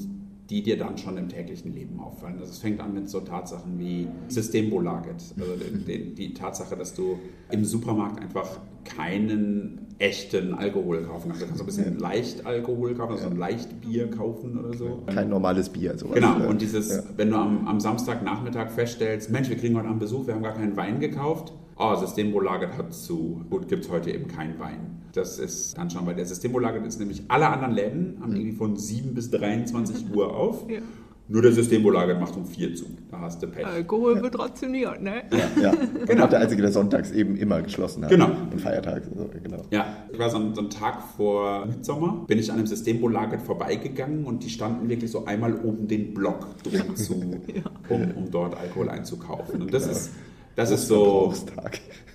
S4: die dir dann schon im täglichen Leben auffallen. Also es fängt an mit so Tatsachen wie Systembolaget. Also die, <laughs> die, Tatsache, dass du im Supermarkt einfach keinen echten Alkohol kaufen kannst. Du kannst ein bisschen leicht Alkohol kaufen, also ein leicht Bier kaufen oder so.
S1: Kein normales Bier.
S4: Sowas. Genau, und dieses, ja. wenn du am, am Samstagnachmittag feststellst, Mensch, wir kriegen heute Abend Besuch, wir haben gar keinen Wein gekauft. Oh, Systembolaget hat zu. Gut, gibt es heute eben keinen Wein. Das ist dann schon, weil der Systembolaget ist nämlich alle anderen Läden haben irgendwie von 7 bis 23 <laughs> Uhr auf. Ja. Nur der Systembolager macht um 4 zu. Da hast du Pech.
S3: Alkohol wird rationiert, ne?
S1: Ja, ja. <laughs> genau. der Einzige, der sonntags eben immer geschlossen hat.
S4: Genau.
S1: Und feiertags. Also, genau.
S4: Ja, ich war so einen, so einen Tag vor Mitsommer, bin ich an einem Systembolager vorbeigegangen und die standen wirklich so einmal um den Block drum zu, <laughs> ja. um, um dort Alkohol einzukaufen. Und das genau. ist das ist so,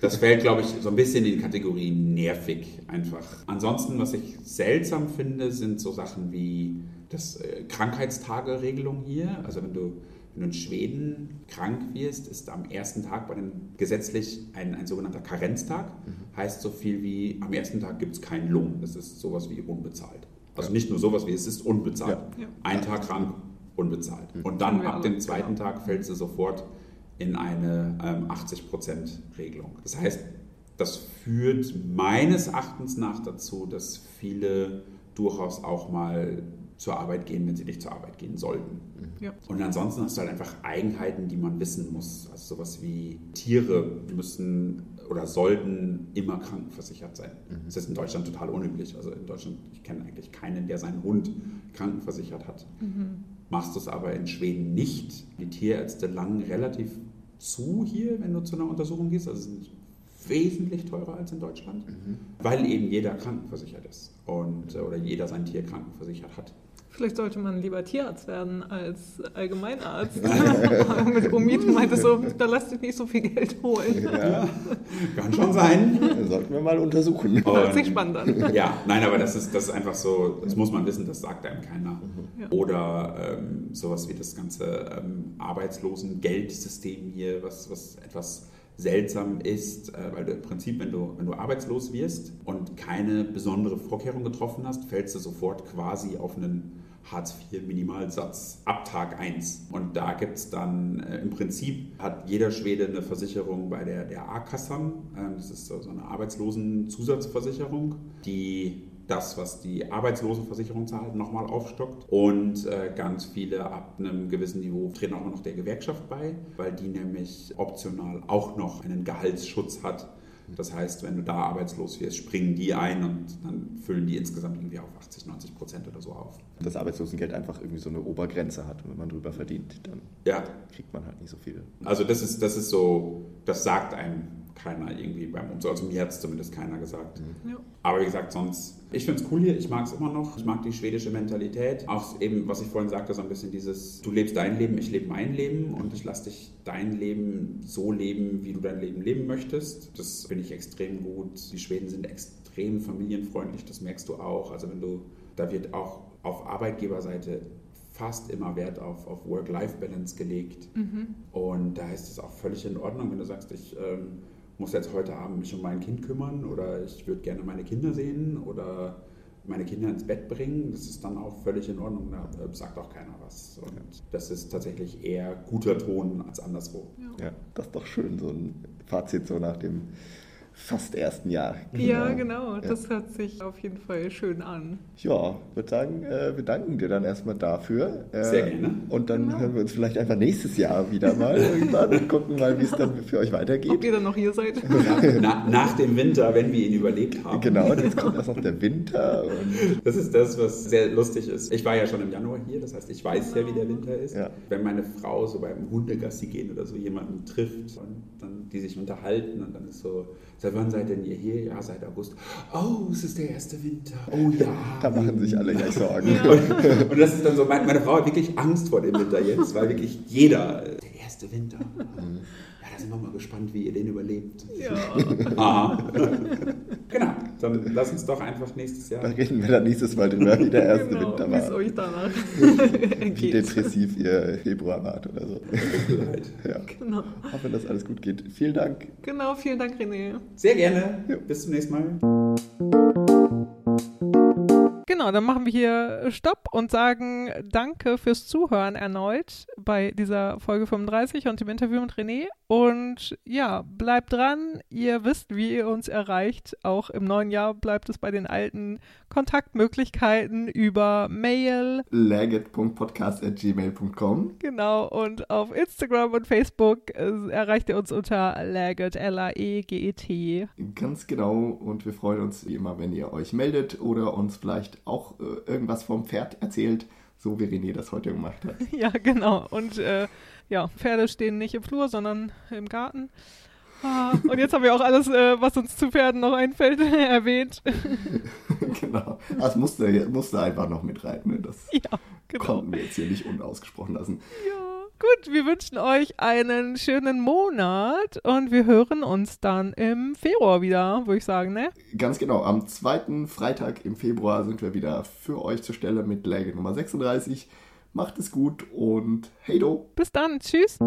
S4: das fällt, glaube ich, so ein bisschen in die Kategorie nervig einfach. Ansonsten, was ich seltsam finde, sind so Sachen wie das äh, Krankheitstageregelung hier. Also wenn du, wenn du in Schweden krank wirst, ist am ersten Tag bei den gesetzlich ein, ein sogenannter Karenztag. Mhm. Heißt so viel wie, am ersten Tag gibt es keinen Lohn. Das ist sowas wie unbezahlt. Also ja. nicht nur sowas wie, es ist unbezahlt. Ja. Ein Tag krank, unbezahlt. Mhm. Und dann ab dem zweiten genau. Tag fällst du sofort in eine ähm, 80%-Regelung. Das heißt, das führt meines Erachtens nach dazu, dass viele durchaus auch mal zur Arbeit gehen, wenn sie nicht zur Arbeit gehen sollten. Ja. Und ansonsten hast du halt einfach Eigenheiten, die man wissen muss. Also sowas wie Tiere müssen oder sollten immer krankenversichert sein. Mhm. Das ist in Deutschland total unüblich. Also in Deutschland, ich kenne eigentlich keinen, der seinen Hund krankenversichert hat. Mhm. Machst du es aber in Schweden nicht. Die Tierärzte langen relativ zu hier, wenn du zu einer Untersuchung gehst. Also sind wesentlich teurer als in Deutschland, mhm. weil eben jeder krankenversichert ist und, oder jeder sein Tier krankenversichert hat.
S3: Vielleicht sollte man lieber Tierarzt werden als Allgemeinarzt. <laughs> Mit Omid meinte so, da lass dich nicht so viel Geld holen. Ja, <laughs>
S4: kann schon sein.
S1: sollten wir mal untersuchen.
S3: Hört sich spannend an.
S4: Ja, nein, aber das ist, das ist einfach so, das muss man wissen, das sagt einem keiner. Mhm. Oder ähm, sowas wie das ganze ähm, Arbeitslosengeldsystem hier, was, was etwas seltsam ist, äh, weil du im Prinzip, wenn du, wenn du arbeitslos wirst und keine besondere Vorkehrung getroffen hast, fällst du sofort quasi auf einen Hartz-IV-Minimalsatz ab Tag 1. Und da gibt es dann, äh, im Prinzip hat jeder Schwede eine Versicherung bei der, der A-Kassam. Ähm, das ist so eine Arbeitslosenzusatzversicherung, die das, was die Arbeitslosenversicherung zahlt, nochmal aufstockt. Und äh, ganz viele ab einem gewissen Niveau treten auch noch der Gewerkschaft bei, weil die nämlich optional auch noch einen Gehaltsschutz hat. Das heißt, wenn du da arbeitslos wirst, springen die ein und dann füllen die insgesamt irgendwie auf 80, 90 Prozent oder so auf.
S1: Das Arbeitslosengeld einfach irgendwie so eine Obergrenze hat und wenn man drüber verdient, dann
S4: ja.
S1: kriegt man halt nicht so viel.
S4: Also das ist, das ist so, das sagt einem keiner irgendwie beim Umzug. Also mir hat es zumindest keiner gesagt. Mhm. Ja. Aber wie gesagt, sonst, ich finde es cool hier, ich mag es immer noch. Ich mag die schwedische Mentalität. Auch eben, was ich vorhin sagte, so ein bisschen dieses, du lebst dein Leben, ich lebe mein Leben und ich lasse dich dein Leben so leben, wie du dein Leben leben möchtest. Das finde ich extrem gut. Die Schweden sind extrem extrem familienfreundlich, das merkst du auch. Also wenn du, da wird auch auf Arbeitgeberseite fast immer Wert auf, auf Work-Life-Balance gelegt. Mhm. Und da ist es auch völlig in Ordnung, wenn du sagst, ich ähm, muss jetzt heute Abend mich um mein Kind kümmern oder ich würde gerne meine Kinder sehen oder meine Kinder ins Bett bringen. Das ist dann auch völlig in Ordnung, da äh, sagt auch keiner was. Und das ist tatsächlich eher guter Ton als anderswo.
S1: Ja, ja das ist doch schön, so ein Fazit so nach dem fast ersten Jahr.
S3: Genau. Ja, genau. Das ja. hört sich auf jeden Fall schön an.
S1: Ja, würde sagen, äh, wir danken dir dann erstmal dafür.
S4: Äh, Sehr gerne.
S1: Und dann genau. hören wir uns vielleicht einfach nächstes Jahr wieder mal <laughs> irgendwann und gucken mal, wie es dann für euch weitergeht. Ob
S3: ihr dann noch hier seid. <laughs>
S4: Na, nach dem Winter, wenn wir ihn überlebt haben.
S1: Genau, jetzt kommt erst noch der Winter.
S4: das ist das, was sehr lustig ist. Ich war ja schon im Januar hier, das heißt, ich weiß ja, wie der Winter ist. Ja. Wenn meine Frau so beim Hundegassi gehen oder so jemanden trifft und dann die sich unterhalten und dann ist so, seit wann seid denn ihr hier? Ja, seit August. Oh, es ist der erste Winter. Oh ja.
S1: Da machen sich alle gleich Sorgen.
S4: Ja. Und, und, das ist dann so, meine, meine, Frau hat wirklich Angst vor dem Winter jetzt, weil wirklich jeder, der erste Winter. Mhm sind wir mal gespannt, wie ihr den überlebt. Ja. <laughs> Aha. genau, dann lass uns doch einfach nächstes Jahr.
S1: Da reden wir dann nächstes Mal drüber, wie der erste genau, Winter war. <laughs> Wie
S3: es euch danach
S1: Wie depressiv ihr Februar wart oder so. ja. Genau. Hoffe, dass alles gut geht. Vielen Dank.
S3: Genau, vielen Dank, René.
S4: Sehr gerne. Ja. Bis zum nächsten Mal.
S2: Genau, dann machen wir hier Stopp und sagen Danke fürs Zuhören erneut bei dieser Folge 35 und dem Interview mit René. Und ja, bleibt dran. Ihr wisst, wie ihr uns erreicht. Auch im neuen Jahr bleibt es bei den alten Kontaktmöglichkeiten über Mail.
S1: laget.podcast.gmail.com
S2: Genau, und auf Instagram und Facebook äh, erreicht ihr uns unter laget, L-A-E-G-E-T.
S1: Ganz genau. Und wir freuen uns wie immer, wenn ihr euch meldet oder uns vielleicht auch äh, irgendwas vom Pferd erzählt, so wie René das heute gemacht hat. <laughs>
S2: Ja, genau. Und äh, ja, Pferde stehen nicht im Flur, sondern im Garten. Ah, und jetzt haben wir auch alles, äh, was uns zu Pferden noch einfällt, <laughs> erwähnt. <laughs>
S1: genau. Das musste, musste einfach noch mit rein. Ne? Das ja, genau. konnten wir jetzt hier nicht unausgesprochen lassen.
S2: Ja. Gut, wir wünschen euch einen schönen Monat und wir hören uns dann im Februar wieder, würde ich sagen, ne?
S1: Ganz genau. Am zweiten Freitag im Februar sind wir wieder für euch zur Stelle mit Läge Nummer 36. Macht es gut und hey do.
S2: Bis dann. Tschüss.